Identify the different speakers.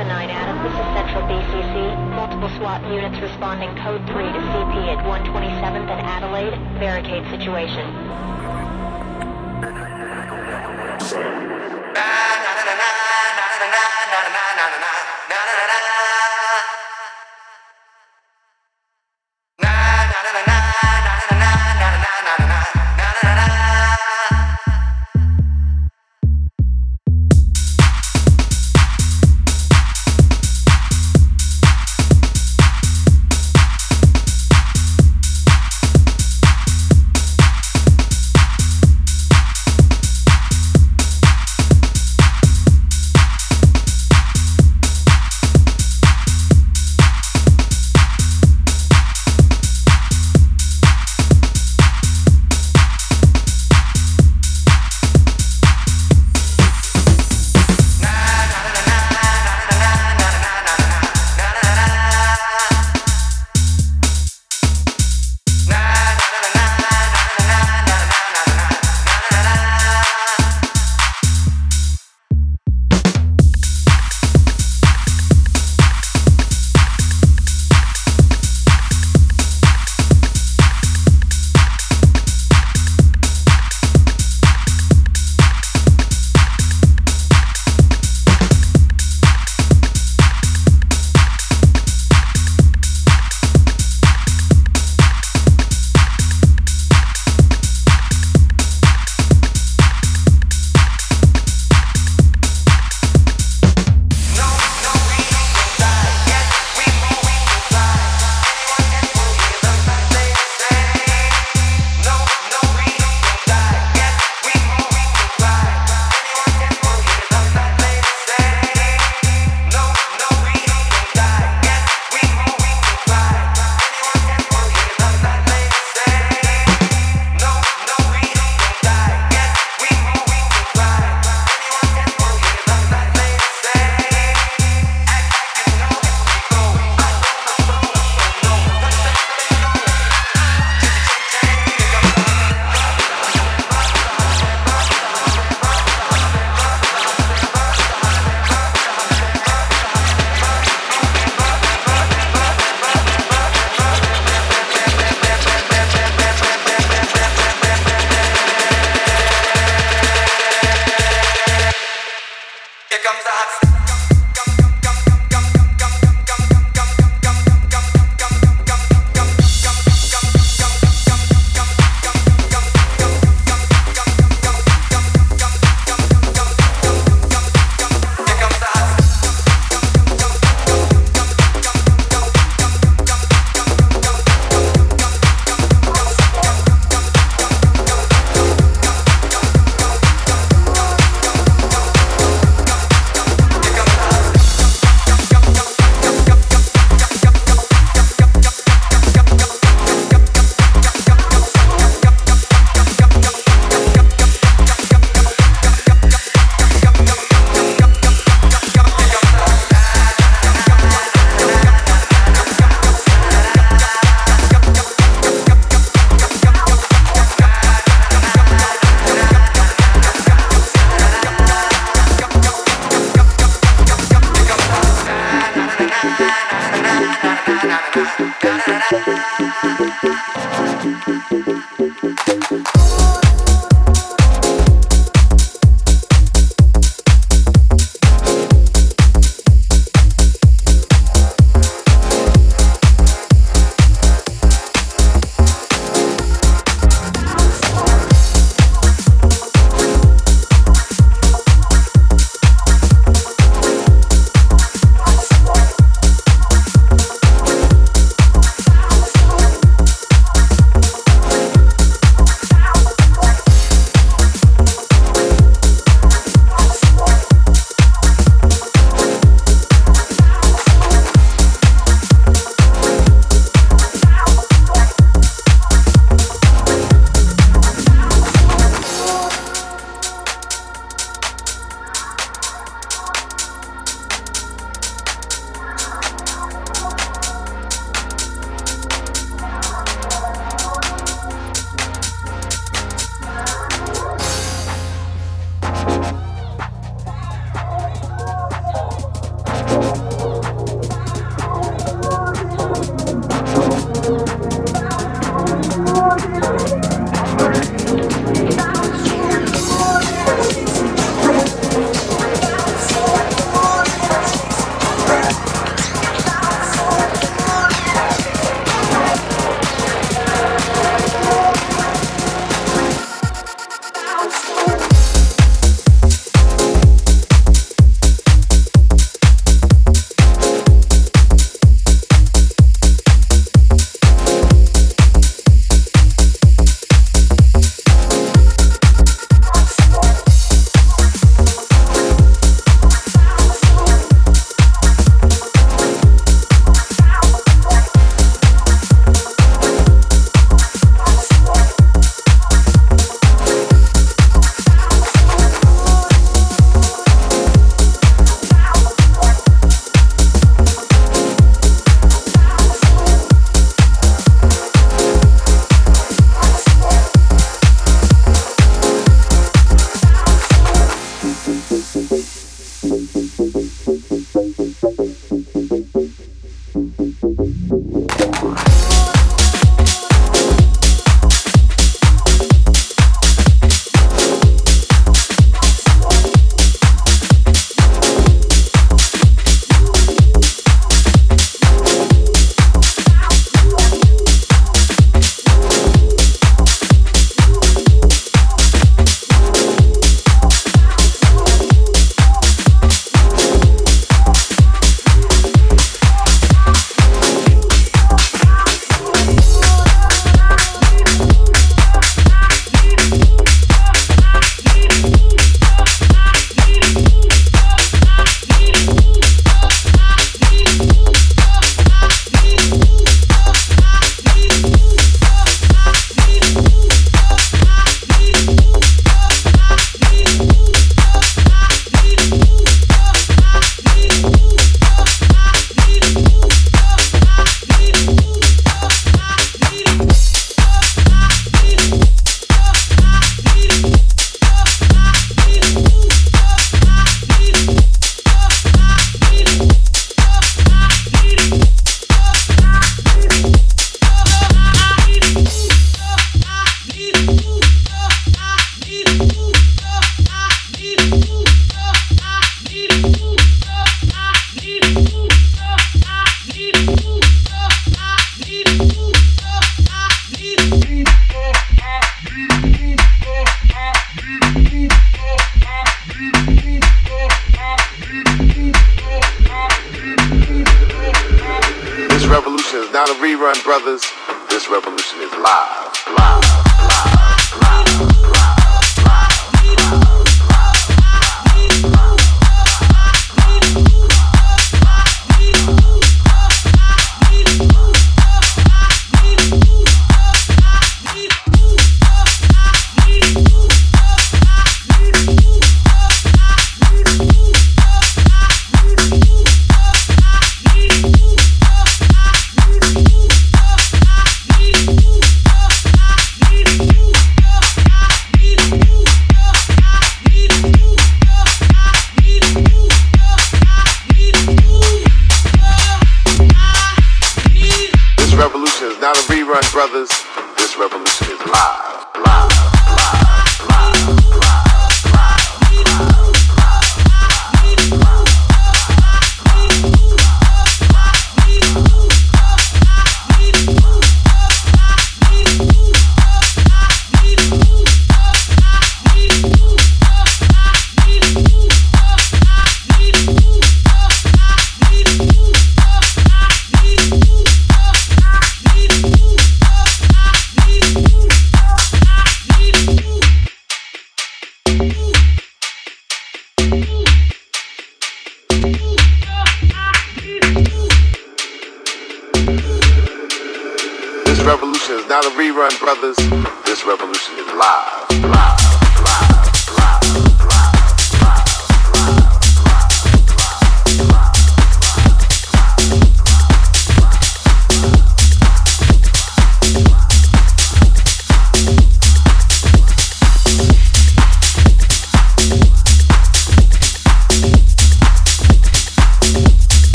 Speaker 1: 179 Adam, this is Central BCC. Multiple SWAT units responding code 3 to CP at 127th and Adelaide. Barricade situation.